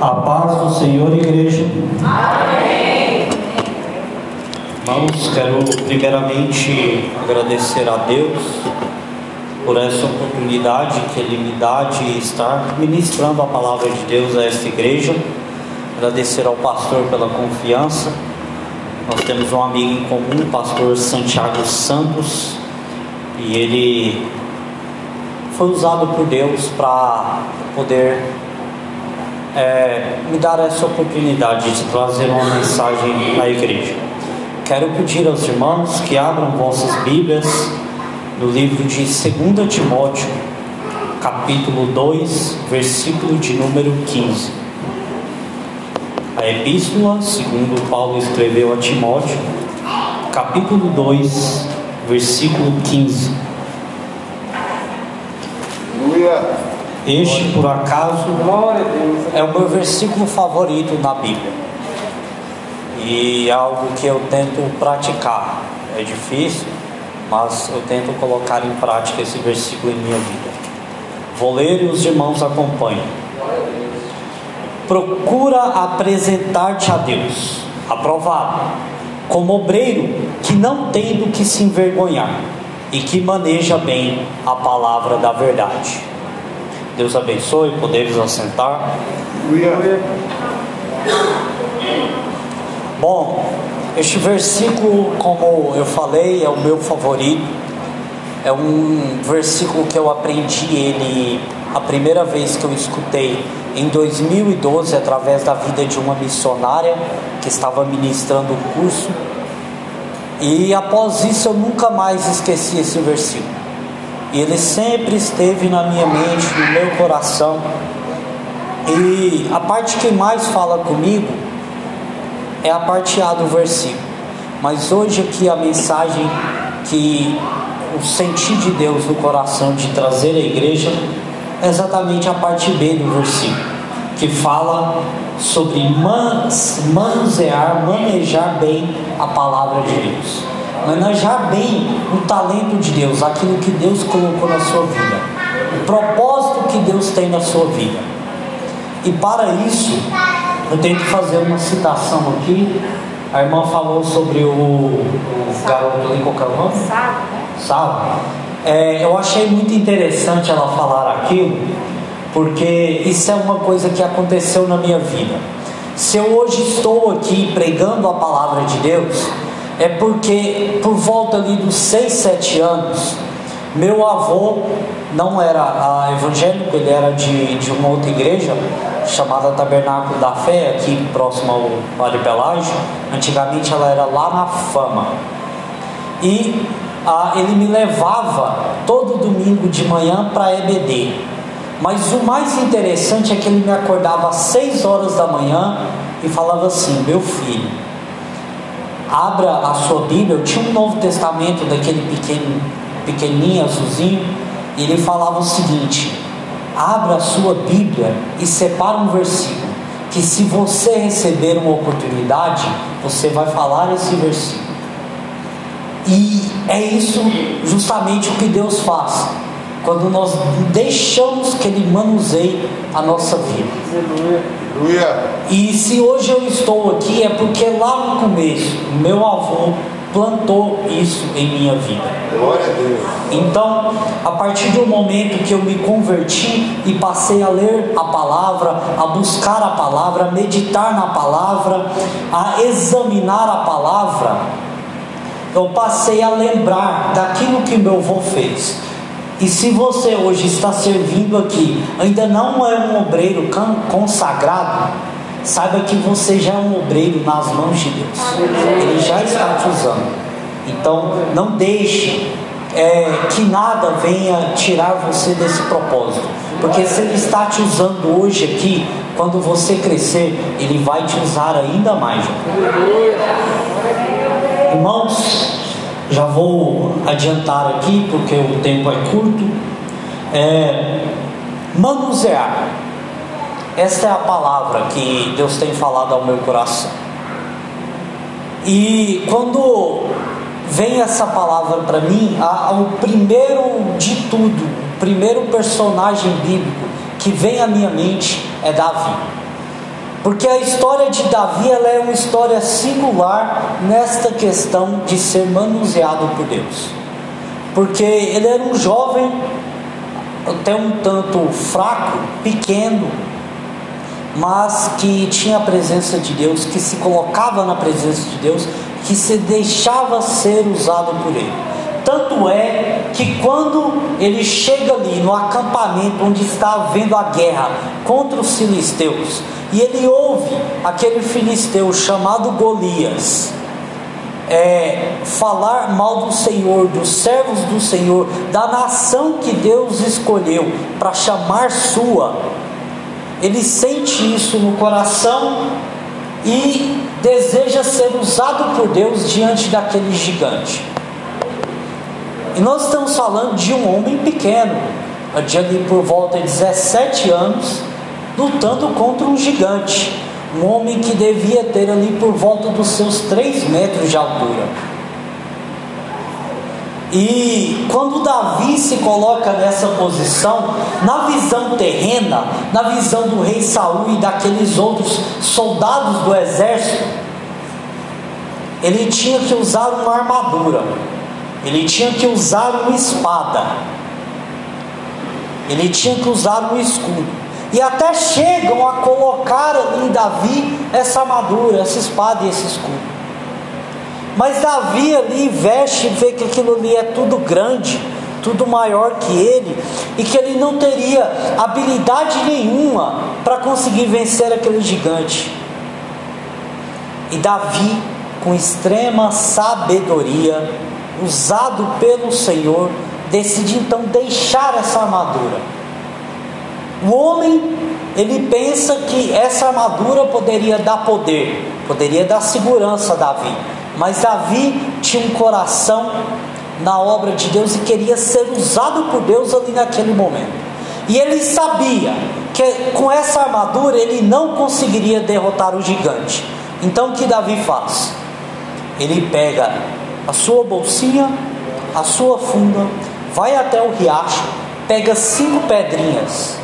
A paz do Senhor, igreja. Amém. Irmãos, quero primeiramente agradecer a Deus por essa oportunidade que Ele me dá de estar ministrando a palavra de Deus a esta igreja. Agradecer ao pastor pela confiança. Nós temos um amigo em comum, o pastor Santiago Santos, e ele foi usado por Deus para poder é, me dar essa oportunidade de trazer uma mensagem à igreja. Quero pedir aos irmãos que abram vossas Bíblias no livro de 2 Timóteo, capítulo 2, versículo de número 15. A epístola, segundo Paulo escreveu a Timóteo, capítulo 2, versículo 15. Este, por acaso, é o meu versículo favorito na Bíblia. E é algo que eu tento praticar. É difícil, mas eu tento colocar em prática esse versículo em minha vida. Vou ler e os irmãos acompanham. Procura apresentar-te a Deus, aprovado, como obreiro que não tem do que se envergonhar e que maneja bem a palavra da verdade. Deus abençoe, podemos assentar. Bom, este versículo, como eu falei, é o meu favorito. É um versículo que eu aprendi ele a primeira vez que eu escutei em 2012 através da vida de uma missionária que estava ministrando o curso. E após isso eu nunca mais esqueci esse versículo. E ele sempre esteve na minha mente, no meu coração. E a parte que mais fala comigo é a parte A do versículo. Mas hoje aqui a mensagem que o sentir de Deus no coração de trazer à igreja é exatamente a parte B do versículo, que fala sobre manusear, manejar bem a palavra de Deus manejar bem o talento de Deus, aquilo que Deus colocou na sua vida, o propósito que Deus tem na sua vida. E para isso, eu tenho que fazer uma citação aqui. A irmã falou sobre o, o garoto ali, qual é o nome? Sábio. É, eu achei muito interessante ela falar aquilo, porque isso é uma coisa que aconteceu na minha vida. Se eu hoje estou aqui pregando a palavra de Deus, é porque por volta ali dos 6, 7 anos, meu avô não era evangélico, ele era de, de uma outra igreja chamada Tabernáculo da Fé, aqui próximo ao Vale Pelágio. Antigamente ela era lá na Fama. E ah, ele me levava todo domingo de manhã para EBD. Mas o mais interessante é que ele me acordava às 6 horas da manhã e falava assim: Meu filho, abra a sua Bíblia, eu tinha um Novo Testamento daquele pequeno, pequenininho, azulzinho, e ele falava o seguinte: abra a sua Bíblia e separa um versículo, que se você receber uma oportunidade, você vai falar esse versículo. E é isso justamente o que Deus faz quando nós deixamos que Ele manuseie a nossa vida. E se hoje eu estou aqui é porque lá no começo, meu avô plantou isso em minha vida. Então, a partir do momento que eu me converti e passei a ler a palavra, a buscar a palavra, a meditar na palavra, a examinar a palavra, eu passei a lembrar daquilo que meu avô fez. E se você hoje está servindo aqui, ainda não é um obreiro consagrado, saiba que você já é um obreiro nas mãos de Deus. Ele já está te usando. Então, não deixe é, que nada venha tirar você desse propósito. Porque se Ele está te usando hoje aqui, quando você crescer, Ele vai te usar ainda mais. Irmãos, já vou adiantar aqui porque o tempo é curto. É, manusear. Esta é a palavra que Deus tem falado ao meu coração. E quando vem essa palavra para mim, o primeiro de tudo, o primeiro personagem bíblico que vem à minha mente é Davi. Porque a história de Davi ela é uma história singular nesta questão de ser manuseado por Deus. Porque ele era um jovem até um tanto fraco, pequeno, mas que tinha a presença de Deus, que se colocava na presença de Deus, que se deixava ser usado por Ele. Tanto é que quando ele chega ali no acampamento onde está havendo a guerra contra os filisteus, e ele ouve aquele filisteu chamado Golias, é, falar mal do Senhor, dos servos do Senhor, da nação que Deus escolheu para chamar sua, ele sente isso no coração e deseja ser usado por Deus diante daquele gigante. E nós estamos falando de um homem pequeno, de ali por volta de 17 anos, lutando contra um gigante. Um homem que devia ter ali por volta dos seus 3 metros de altura. E quando Davi se coloca nessa posição, na visão terrena, na visão do rei Saul e daqueles outros soldados do exército, ele tinha que usar uma armadura, ele tinha que usar uma espada, ele tinha que usar um escudo. E até chegam a colocar em Davi essa armadura, essa espada e esse escudo. Mas Davi ali veste e vê que aquilo ali é tudo grande, tudo maior que ele, e que ele não teria habilidade nenhuma para conseguir vencer aquele gigante. E Davi, com extrema sabedoria, usado pelo Senhor, decide então deixar essa armadura o homem, ele pensa que essa armadura poderia dar poder, poderia dar segurança a Davi. Mas Davi tinha um coração na obra de Deus e queria ser usado por Deus ali naquele momento. E ele sabia que com essa armadura ele não conseguiria derrotar o gigante. Então o que Davi faz? Ele pega a sua bolsinha, a sua funda, vai até o riacho, pega cinco pedrinhas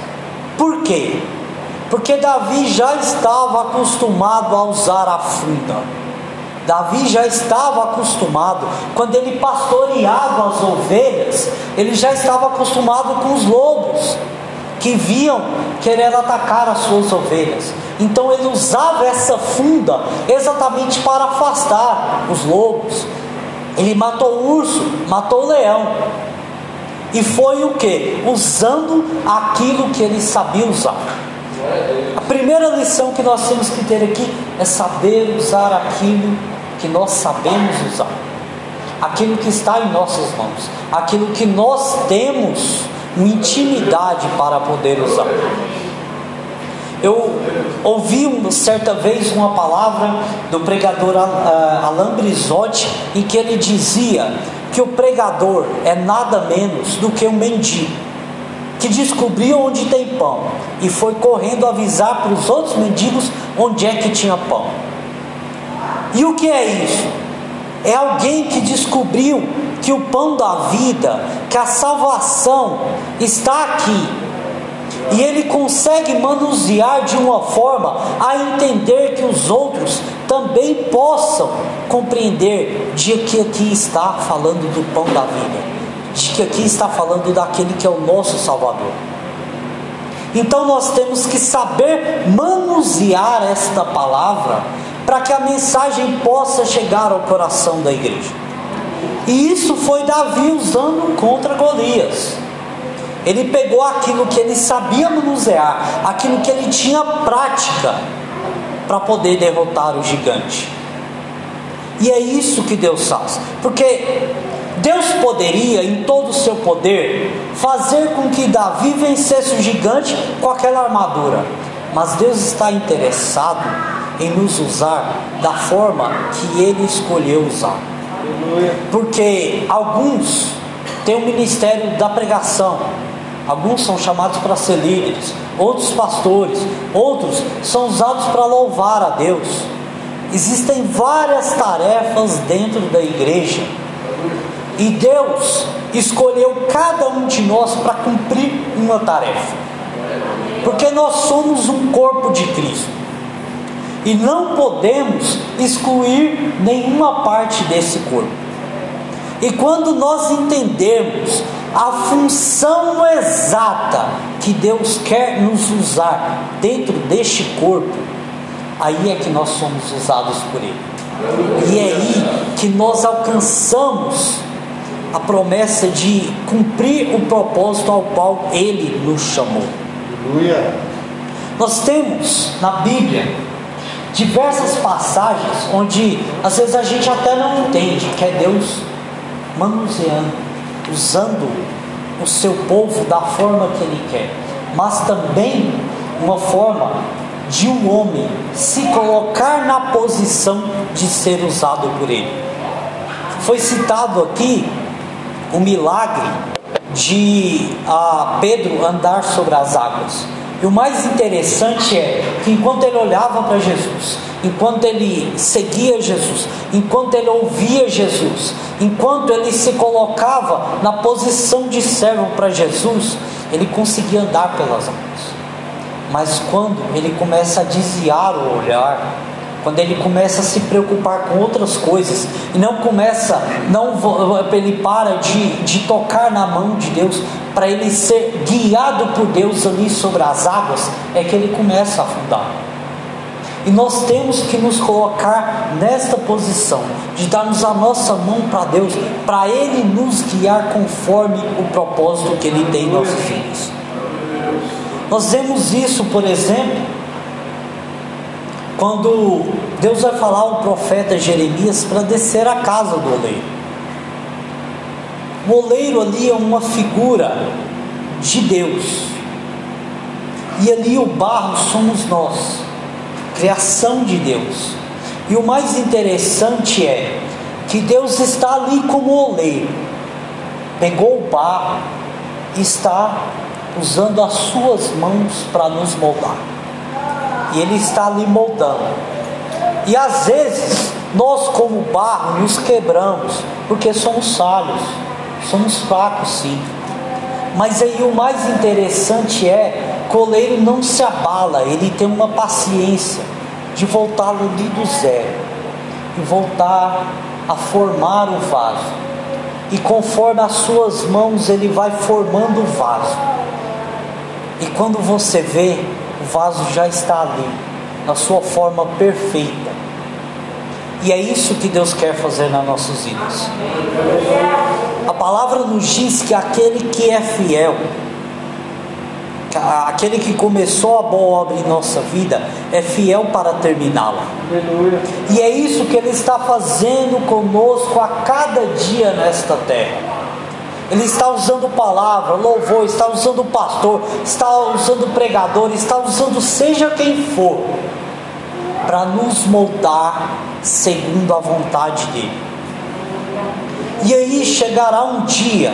por quê? Porque Davi já estava acostumado a usar a funda. Davi já estava acostumado, quando ele pastoreava as ovelhas, ele já estava acostumado com os lobos que viam querer atacar as suas ovelhas. Então ele usava essa funda exatamente para afastar os lobos. Ele matou o urso, matou o leão, e foi o que? Usando aquilo que ele sabia usar. A primeira lição que nós temos que ter aqui é saber usar aquilo que nós sabemos usar, aquilo que está em nossas mãos, aquilo que nós temos intimidade para poder usar. Eu ouvi uma certa vez uma palavra do pregador ah, Alain Brizotti em que ele dizia que o pregador é nada menos do que um mendigo que descobriu onde tem pão e foi correndo avisar para os outros mendigos onde é que tinha pão. E o que é isso? É alguém que descobriu que o pão da vida, que a salvação está aqui e ele consegue manusear de uma forma a entender que os outros também possam compreender de que aqui está falando do pão da vida, de que aqui está falando daquele que é o nosso Salvador. Então nós temos que saber manusear esta palavra para que a mensagem possa chegar ao coração da igreja. E isso foi Davi usando contra Golias. Ele pegou aquilo que ele sabia manusear, aquilo que ele tinha prática, para poder derrotar o gigante. E é isso que Deus faz, porque Deus poderia, em todo o seu poder, fazer com que Davi vencesse o gigante com aquela armadura, mas Deus está interessado em nos usar da forma que Ele escolheu usar. Porque alguns têm o ministério da pregação, Alguns são chamados para ser líderes, outros pastores, outros são usados para louvar a Deus. Existem várias tarefas dentro da igreja. E Deus escolheu cada um de nós para cumprir uma tarefa. Porque nós somos um corpo de Cristo. E não podemos excluir nenhuma parte desse corpo. E quando nós entendermos a função exata que Deus quer nos usar dentro deste corpo, aí é que nós somos usados por Ele. E é aí que nós alcançamos a promessa de cumprir o propósito ao qual Ele nos chamou. Nós temos na Bíblia diversas passagens onde às vezes a gente até não entende que é Deus manuseando, usando o seu povo da forma que Ele quer, mas também uma forma de um homem se colocar na posição de ser usado por Ele. Foi citado aqui o milagre de uh, Pedro andar sobre as águas. E o mais interessante é que enquanto ele olhava para Jesus, enquanto ele seguia Jesus, enquanto ele ouvia Jesus, enquanto ele se colocava na posição de servo para Jesus, ele conseguia andar pelas águas. Mas quando ele começa a desviar o olhar, quando ele começa a se preocupar com outras coisas e não começa, não ele para de, de tocar na mão de Deus para ele ser guiado por Deus ali sobre as águas, é que ele começa a afundar. E nós temos que nos colocar nesta posição de darmos a nossa mão para Deus, para Ele nos guiar conforme o propósito que Ele tem em nossos vidas. Nós vemos isso, por exemplo, quando Deus vai falar ao profeta Jeremias para descer a casa do oleiro. O oleiro ali é uma figura de Deus, e ali o barro somos nós, criação de Deus. E o mais interessante é que Deus está ali como oleiro, pegou o barro e está usando as suas mãos para nos moldar e Ele está ali moldando. E às vezes nós, como barro, nos quebramos porque somos falhos, somos fracos, sim. Mas aí o mais interessante é que o oleiro não se abala, ele tem uma paciência de voltar ali do zero e voltar a formar o vaso. E conforme as suas mãos, ele vai formando o vaso. E quando você vê, vaso já está ali, na sua forma perfeita. E é isso que Deus quer fazer nas nossas vidas. A palavra nos diz que aquele que é fiel, aquele que começou a boa obra em nossa vida, é fiel para terminá-la. E é isso que Ele está fazendo conosco a cada dia nesta terra. Ele está usando palavra, louvor, está usando pastor, está usando pregador, está usando seja quem for, para nos moldar segundo a vontade dele. E aí chegará um dia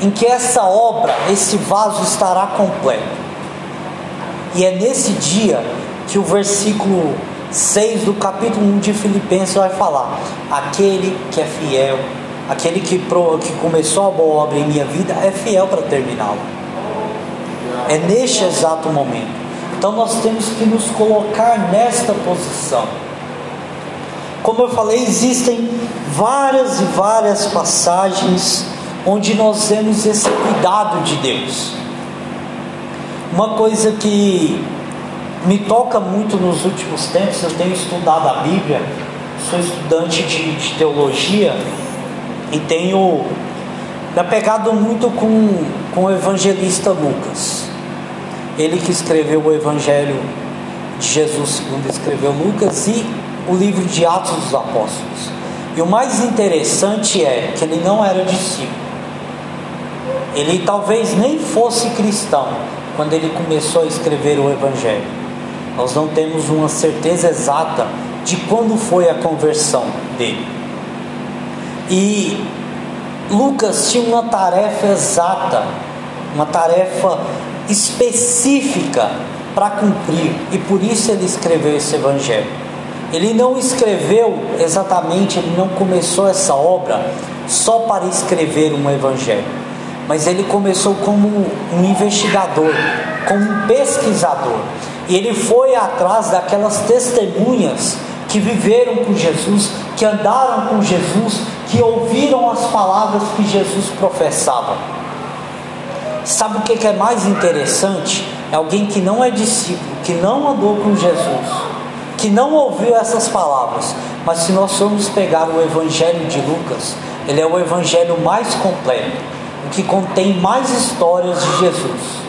em que essa obra, esse vaso estará completo. E é nesse dia que o versículo 6 do capítulo 1 de Filipenses vai falar: aquele que é fiel Aquele que, pro, que começou a boa obra em minha vida é fiel para terminá-la. É neste exato momento. Então nós temos que nos colocar nesta posição. Como eu falei, existem várias e várias passagens onde nós vemos esse cuidado de Deus. Uma coisa que me toca muito nos últimos tempos, eu tenho estudado a Bíblia, sou estudante de, de teologia e tenho me apegado muito com, com o evangelista Lucas. Ele que escreveu o Evangelho de Jesus, segundo escreveu Lucas, e o livro de Atos dos Apóstolos. E o mais interessante é que ele não era discípulo. Ele talvez nem fosse cristão quando ele começou a escrever o Evangelho. Nós não temos uma certeza exata de quando foi a conversão dele. E Lucas tinha uma tarefa exata, uma tarefa específica para cumprir, e por isso ele escreveu esse evangelho. Ele não escreveu exatamente, ele não começou essa obra só para escrever um evangelho, mas ele começou como um investigador, como um pesquisador. E ele foi atrás daquelas testemunhas que viveram com Jesus, que andaram com Jesus, que ouviram as palavras que Jesus professava. Sabe o que é mais interessante? É alguém que não é discípulo, que não andou com Jesus, que não ouviu essas palavras. Mas se nós formos pegar o Evangelho de Lucas, ele é o Evangelho mais completo, o que contém mais histórias de Jesus.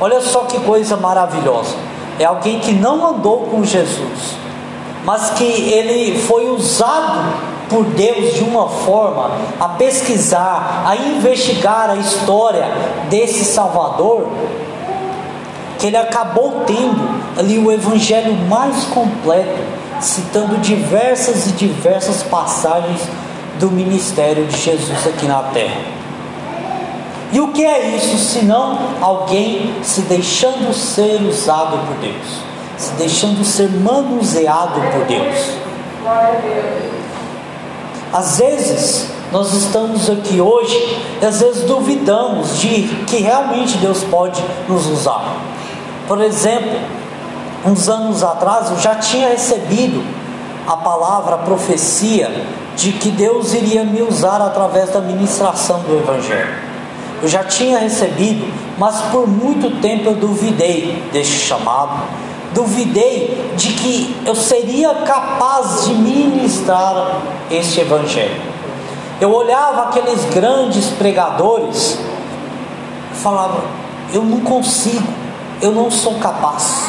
Olha só que coisa maravilhosa. É alguém que não andou com Jesus, mas que ele foi usado por Deus de uma forma a pesquisar, a investigar a história desse Salvador, que ele acabou tendo ali o evangelho mais completo, citando diversas e diversas passagens do ministério de Jesus aqui na terra. E o que é isso senão alguém se deixando ser usado por Deus, se deixando ser manuseado por Deus? Às vezes nós estamos aqui hoje e às vezes duvidamos de que realmente Deus pode nos usar. Por exemplo, uns anos atrás eu já tinha recebido a palavra, a profecia de que Deus iria me usar através da ministração do Evangelho. Eu já tinha recebido, mas por muito tempo eu duvidei deste chamado, duvidei de que eu seria capaz de ministrar este Evangelho. Eu olhava aqueles grandes pregadores, falava, eu não consigo, eu não sou capaz.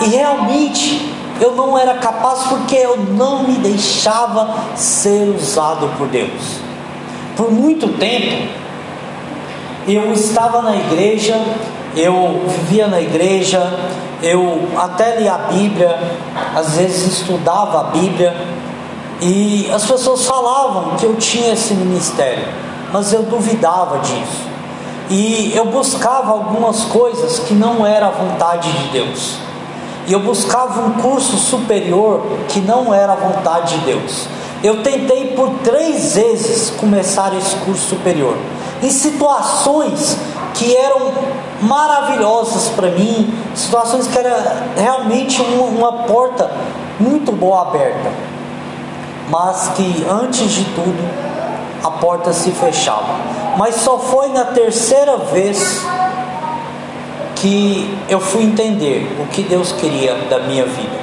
E realmente eu não era capaz porque eu não me deixava ser usado por Deus. Por muito tempo eu estava na igreja, eu vivia na igreja, eu até lia a Bíblia, às vezes estudava a Bíblia, e as pessoas falavam que eu tinha esse ministério, mas eu duvidava disso. E eu buscava algumas coisas que não era a vontade de Deus. E eu buscava um curso superior que não era a vontade de Deus. Eu tentei por três vezes começar esse curso superior em situações que eram maravilhosas para mim, situações que era realmente uma, uma porta muito boa aberta, mas que antes de tudo a porta se fechava. Mas só foi na terceira vez que eu fui entender o que Deus queria da minha vida,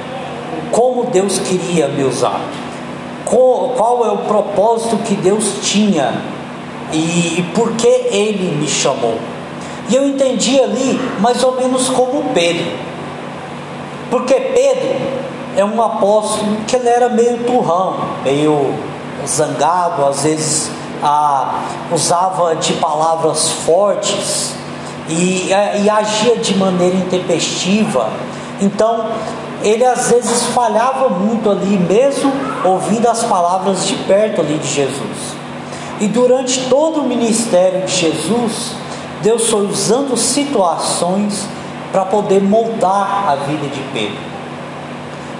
como Deus queria me usar, qual, qual é o propósito que Deus tinha e, e por que ele me chamou. E eu entendi ali mais ou menos como Pedro, porque Pedro é um apóstolo que ele era meio turrão, meio zangado, às vezes ah, usava de palavras fortes e, e agia de maneira intempestiva. Então, ele às vezes falhava muito ali, mesmo ouvindo as palavras de perto ali de Jesus. E durante todo o ministério de Jesus, Deus foi usando situações para poder moldar a vida de Pedro.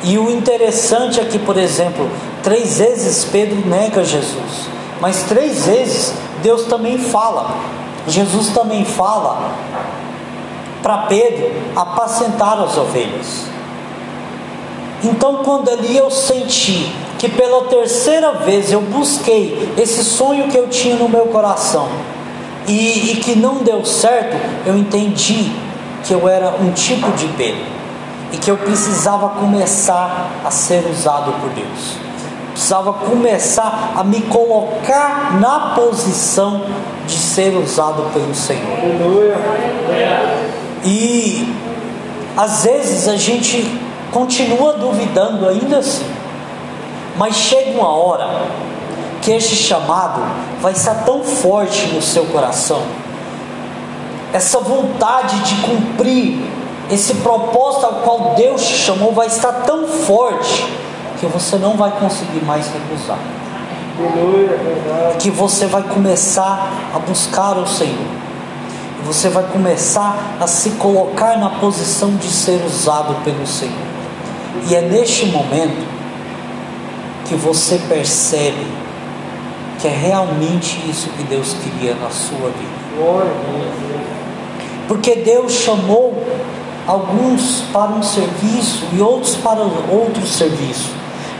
E o interessante é que, por exemplo, três vezes Pedro nega Jesus, mas três vezes Deus também fala. Jesus também fala para Pedro apacentar as ovelhas. Então, quando ali eu senti que pela terceira vez eu busquei esse sonho que eu tinha no meu coração e, e que não deu certo, eu entendi que eu era um tipo de Pedro e que eu precisava começar a ser usado por Deus. Precisava começar a me colocar na posição de ser usado pelo Senhor. E às vezes a gente continua duvidando ainda assim. Mas chega uma hora que este chamado vai estar tão forte no seu coração, essa vontade de cumprir esse propósito ao qual Deus te chamou vai estar tão forte que você não vai conseguir mais recusar. Que você vai começar a buscar o Senhor. Você vai começar a se colocar na posição de ser usado pelo Senhor. E é neste momento que você percebe que é realmente isso que Deus queria na sua vida. Porque Deus chamou alguns para um serviço e outros para outro serviço.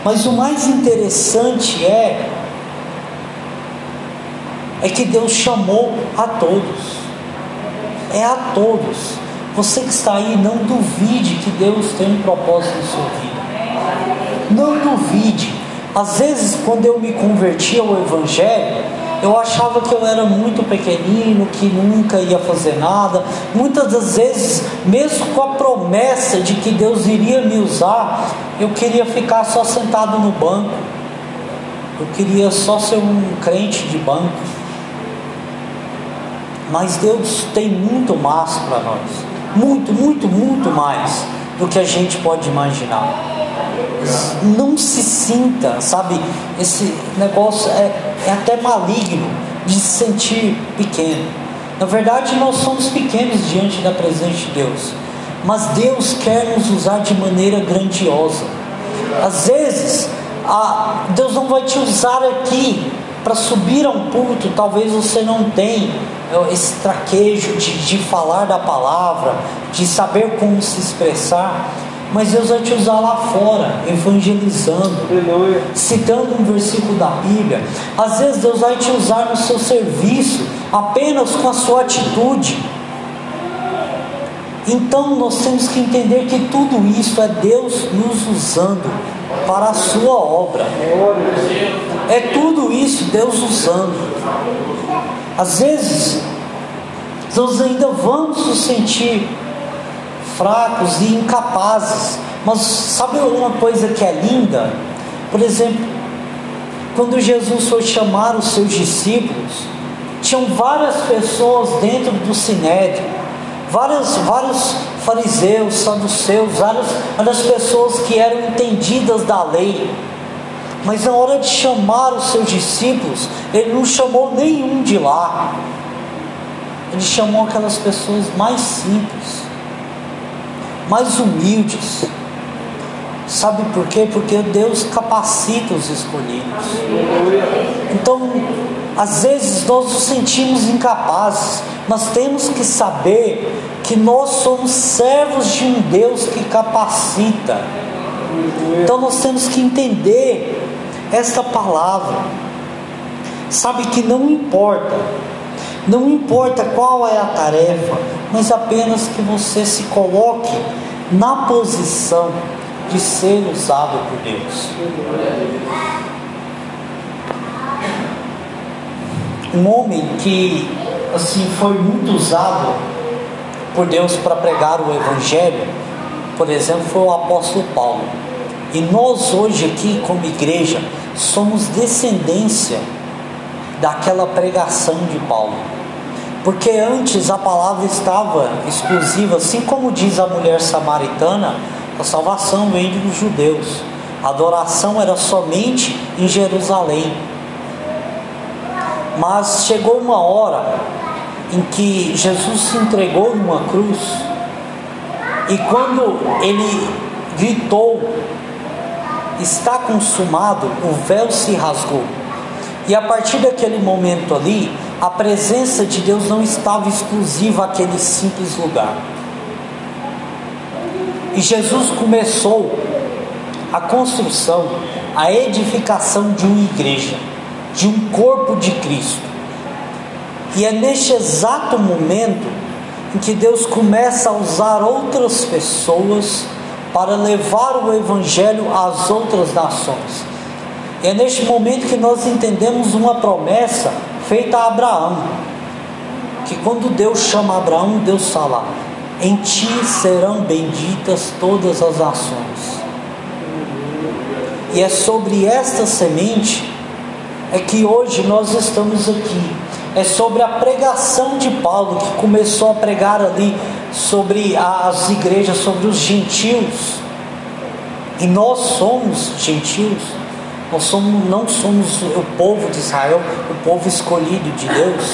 Mas o mais interessante é é que Deus chamou a todos. É a todos. Você que está aí, não duvide que Deus tem um propósito em sua vida. Não duvide. Às vezes, quando eu me converti ao Evangelho, eu achava que eu era muito pequenino, que nunca ia fazer nada. Muitas das vezes, mesmo com a promessa de que Deus iria me usar, eu queria ficar só sentado no banco. Eu queria só ser um crente de banco. Mas Deus tem muito mais para nós. Muito, muito, muito mais do que a gente pode imaginar. Não se sinta, sabe? Esse negócio é, é até maligno de se sentir pequeno. Na verdade, nós somos pequenos diante da presença de Deus, mas Deus quer nos usar de maneira grandiosa. Às vezes, a, Deus não vai te usar aqui para subir a um púlpito, talvez você não tenha esse traquejo de, de falar da palavra, de saber como se expressar, mas Deus vai te usar lá fora, evangelizando, Aleluia. citando um versículo da Bíblia. Às vezes Deus vai te usar no seu serviço, apenas com a sua atitude. Então nós temos que entender que tudo isso é Deus nos usando para a sua obra. É tudo isso Deus usando. Às vezes, nós ainda vamos nos sentir fracos e incapazes. Mas sabe uma coisa que é linda? Por exemplo, quando Jesus foi chamar os seus discípulos, tinham várias pessoas dentro do sinédrio, vários, vários fariseus, saduceus, várias, várias pessoas que eram entendidas da lei. Mas na hora de chamar os seus discípulos, ele não chamou nenhum de lá. Ele chamou aquelas pessoas mais simples, mais humildes. Sabe por quê? Porque Deus capacita os escolhidos. Então, às vezes nós nos sentimos incapazes, mas temos que saber que nós somos servos de um Deus que capacita. Então nós temos que entender esta palavra. Sabe que não importa, não importa qual é a tarefa, mas apenas que você se coloque na posição de ser usado por Deus. Um homem que assim foi muito usado por Deus para pregar o evangelho, por exemplo, foi o apóstolo Paulo. E nós hoje aqui como igreja somos descendência daquela pregação de Paulo. Porque antes a palavra estava exclusiva, assim como diz a mulher samaritana, a salvação vem dos judeus. A adoração era somente em Jerusalém. Mas chegou uma hora em que Jesus se entregou numa cruz, e quando ele gritou está consumado, o véu se rasgou. E a partir daquele momento ali, a presença de Deus não estava exclusiva àquele simples lugar. E Jesus começou a construção, a edificação de uma igreja, de um corpo de Cristo. E é neste exato momento em que Deus começa a usar outras pessoas para levar o Evangelho às outras nações. É neste momento que nós entendemos uma promessa feita a Abraão, que quando Deus chama Abraão, Deus fala: Em ti serão benditas todas as nações. E é sobre esta semente é que hoje nós estamos aqui. É sobre a pregação de Paulo que começou a pregar ali sobre as igrejas, sobre os gentios. E nós somos gentios. Nós somos, não somos o povo de Israel, o povo escolhido de Deus.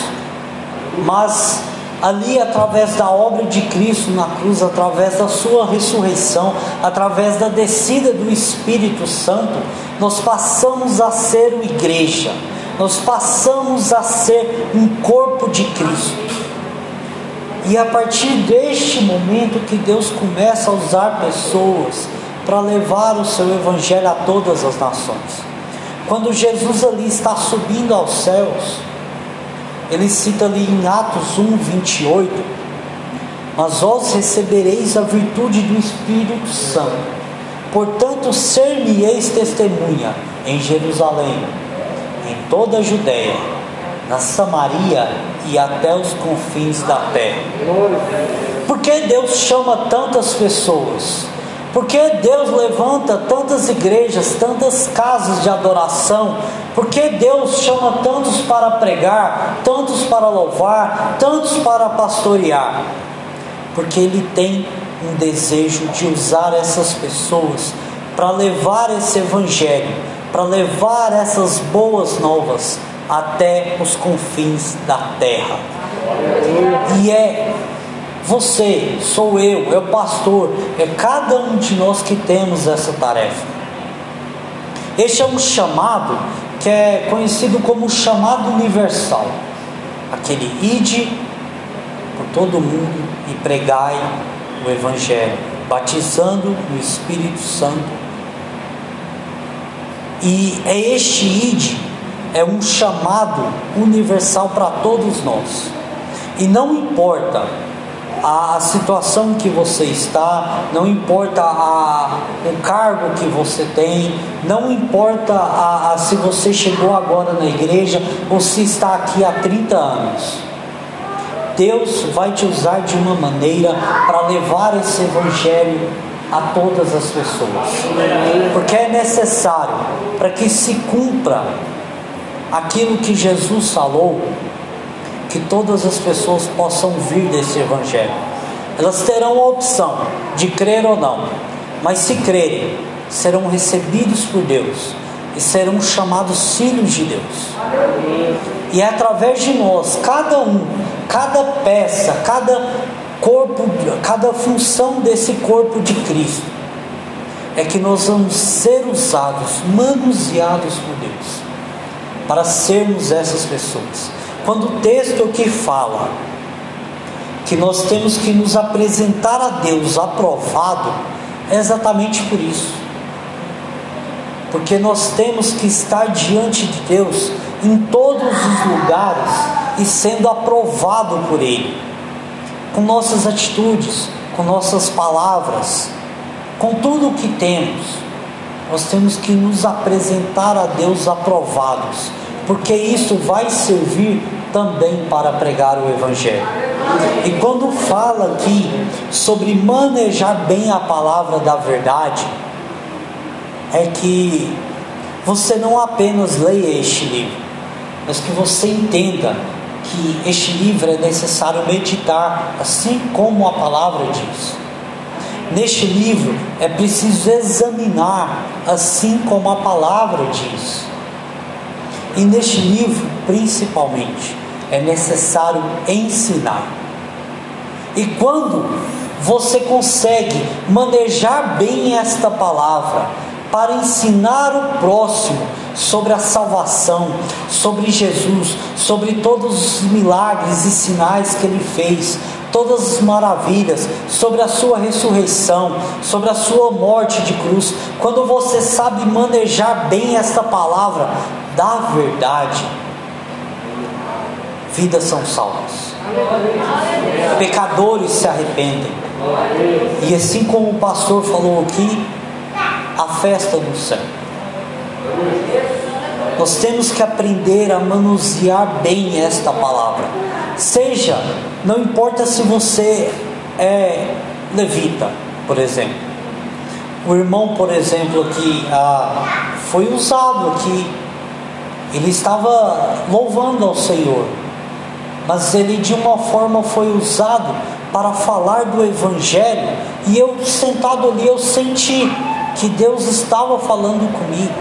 Mas ali, através da obra de Cristo na cruz, através da sua ressurreição, através da descida do Espírito Santo, nós passamos a ser uma igreja. nós passamos a ser um corpo de Cristo. E a partir deste momento que Deus começa a usar pessoas para levar o seu evangelho a todas as nações. Quando Jesus ali está subindo aos céus, ele cita ali em Atos 1, 28, mas vós recebereis a virtude do Espírito Santo. Portanto, ser-me-eis testemunha em Jerusalém, em toda a Judéia, na Samaria e até os confins da terra. Por que Deus chama tantas pessoas? Por que Deus levanta tantas igrejas, tantas casas de adoração? Por que Deus chama tantos para pregar, tantos para louvar, tantos para pastorear? Porque Ele tem um desejo de usar essas pessoas para levar esse evangelho, para levar essas boas novas até os confins da terra. E é você, sou eu, é o pastor, é cada um de nós que temos essa tarefa. Este é um chamado que é conhecido como chamado universal. Aquele ide por todo mundo e pregai o Evangelho, batizando no Espírito Santo. E é este ide, é um chamado universal para todos nós. E não importa a situação que você está, não importa a, o cargo que você tem, não importa a, a, se você chegou agora na igreja ou se está aqui há 30 anos. Deus vai te usar de uma maneira para levar esse evangelho a todas as pessoas, porque é necessário para que se cumpra aquilo que Jesus falou que todas as pessoas possam vir desse Evangelho. Elas terão a opção de crer ou não, mas se crerem, serão recebidos por Deus e serão chamados filhos de Deus. E é através de nós, cada um, cada peça, cada corpo, cada função desse corpo de Cristo, é que nós vamos ser usados, manuseados por Deus, para sermos essas pessoas. Quando o texto aqui fala que nós temos que nos apresentar a Deus aprovado, é exatamente por isso. Porque nós temos que estar diante de Deus em todos os lugares e sendo aprovado por Ele, com nossas atitudes, com nossas palavras, com tudo o que temos. Nós temos que nos apresentar a Deus aprovados, porque isso vai servir também para pregar o Evangelho. E quando fala aqui sobre manejar bem a palavra da verdade, é que você não apenas leia este livro, mas que você entenda que este livro é necessário meditar, assim como a palavra diz. Neste livro é preciso examinar, assim como a palavra diz. E neste livro, principalmente, é necessário ensinar. E quando você consegue manejar bem esta palavra para ensinar o próximo sobre a salvação, sobre Jesus, sobre todos os milagres e sinais que ele fez, todas as maravilhas, sobre a sua ressurreição, sobre a sua morte de cruz, quando você sabe manejar bem esta palavra da verdade, vidas são salvas, pecadores se arrependem, e assim como o pastor falou aqui, a festa do céu. Nós temos que aprender a manusear bem esta palavra. Seja, não importa se você é levita, por exemplo. O irmão, por exemplo, aqui ah, foi usado aqui. Ele estava louvando ao Senhor, mas ele de uma forma foi usado para falar do Evangelho. E eu sentado ali, eu senti que Deus estava falando comigo.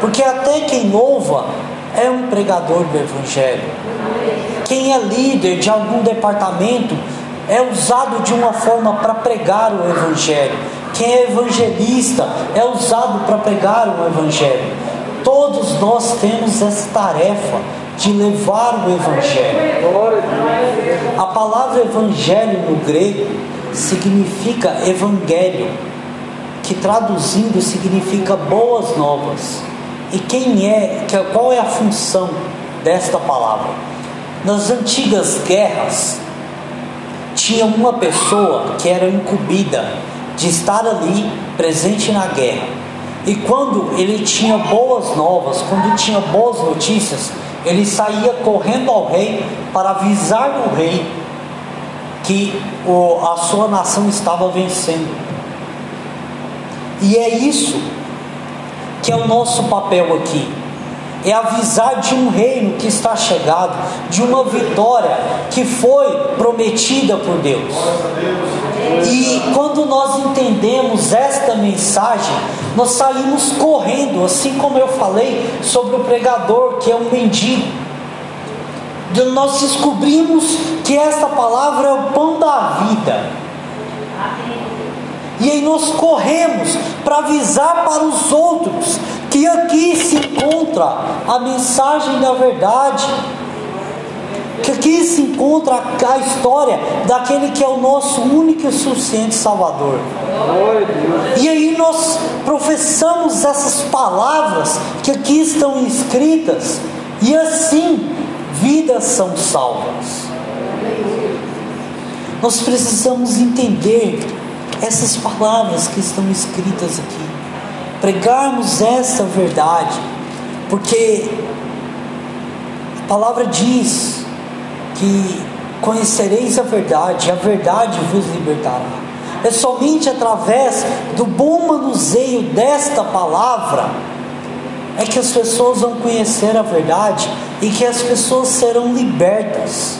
Porque até quem louva é um pregador do Evangelho. Quem é líder de algum departamento é usado de uma forma para pregar o Evangelho. Quem é evangelista é usado para pregar o Evangelho. Todos nós temos essa tarefa de levar o Evangelho. A palavra Evangelho no grego significa Evangelho, que traduzindo significa boas novas. E quem é, qual é a função desta palavra? Nas antigas guerras, tinha uma pessoa que era incumbida de estar ali presente na guerra. E quando ele tinha boas novas, quando tinha boas notícias, ele saía correndo ao rei para avisar o rei que o, a sua nação estava vencendo. E é isso que é o nosso papel aqui. É avisar de um reino que está chegado, de uma vitória que foi prometida por Deus. E quando nós entendemos esta mensagem, nós saímos correndo, assim como eu falei sobre o pregador que é um mendigo. Nós descobrimos que esta palavra é o pão da vida. E aí nós corremos para avisar para os outros que aqui se encontra a mensagem da verdade que aqui se encontra a história daquele que é o nosso único e suficiente Salvador. E aí nós professamos essas palavras que aqui estão escritas, e assim vidas são salvas. Nós precisamos entender essas palavras que estão escritas aqui, pregarmos essa verdade, porque a palavra diz que conhecereis a verdade, a verdade vos libertará. É somente através do bom manuseio desta palavra é que as pessoas vão conhecer a verdade e que as pessoas serão libertas.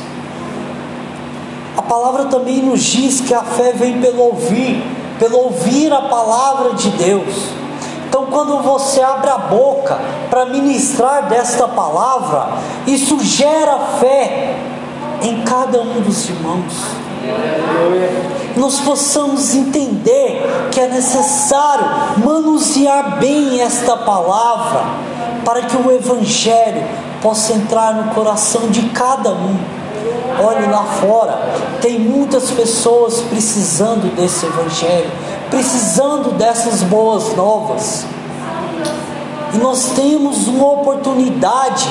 A palavra também nos diz que a fé vem pelo ouvir, pelo ouvir a palavra de Deus. Então, quando você abre a boca para ministrar desta palavra, isso gera fé em cada um dos irmãos. Nós possamos entender que é necessário manusear bem esta palavra para que o Evangelho possa entrar no coração de cada um. Olhe lá fora, tem muitas pessoas precisando desse Evangelho, precisando dessas boas novas. E nós temos uma oportunidade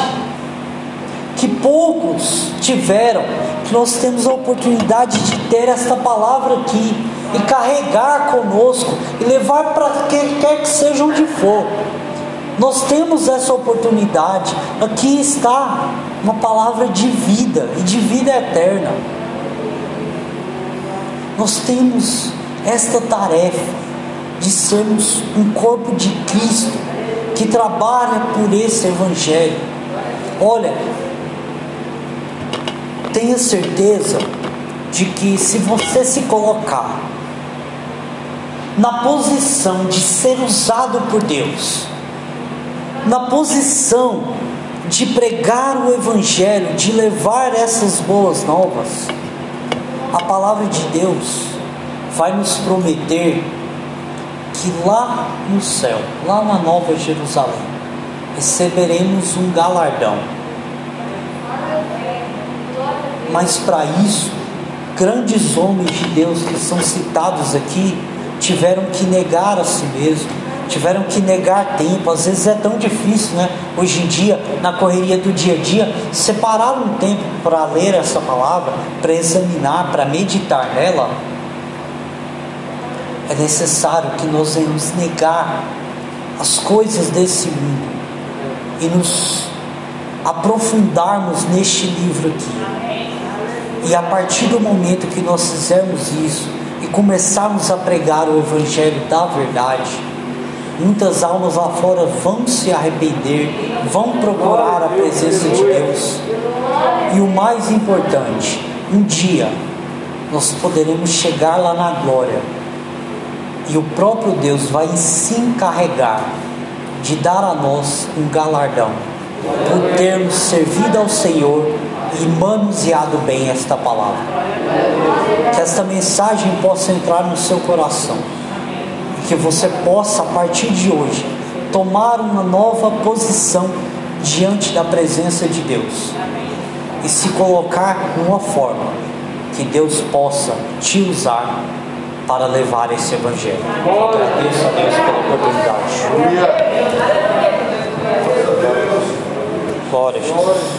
que poucos tiveram, que nós temos a oportunidade de ter esta palavra aqui e carregar conosco e levar para quem quer que seja onde for. Nós temos essa oportunidade. Aqui está uma palavra de vida e de vida eterna. Nós temos esta tarefa de sermos um corpo de Cristo que trabalha por esse Evangelho. Olha, tenha certeza de que se você se colocar na posição de ser usado por Deus, na posição de pregar o Evangelho, de levar essas boas novas, a palavra de Deus vai nos prometer que lá no céu, lá na Nova Jerusalém, receberemos um galardão mas para isso, grandes homens de Deus que são citados aqui tiveram que negar a si mesmo, tiveram que negar tempo. Às vezes é tão difícil, né? Hoje em dia, na correria do dia a dia, separar um tempo para ler essa palavra, para examinar, para meditar nela. É necessário que nós venhamos negar as coisas desse mundo e nos aprofundarmos neste livro aqui. E a partir do momento que nós fizermos isso e começarmos a pregar o Evangelho da verdade, muitas almas lá fora vão se arrepender, vão procurar a presença de Deus. E o mais importante, um dia nós poderemos chegar lá na glória e o próprio Deus vai se encarregar de dar a nós um galardão por termos servido ao Senhor e manuseado bem esta palavra. Que esta mensagem possa entrar no seu coração que você possa, a partir de hoje, tomar uma nova posição diante da presença de Deus e se colocar numa forma que Deus possa te usar para levar esse evangelho. Eu agradeço a Deus pela oportunidade. Glória a Jesus.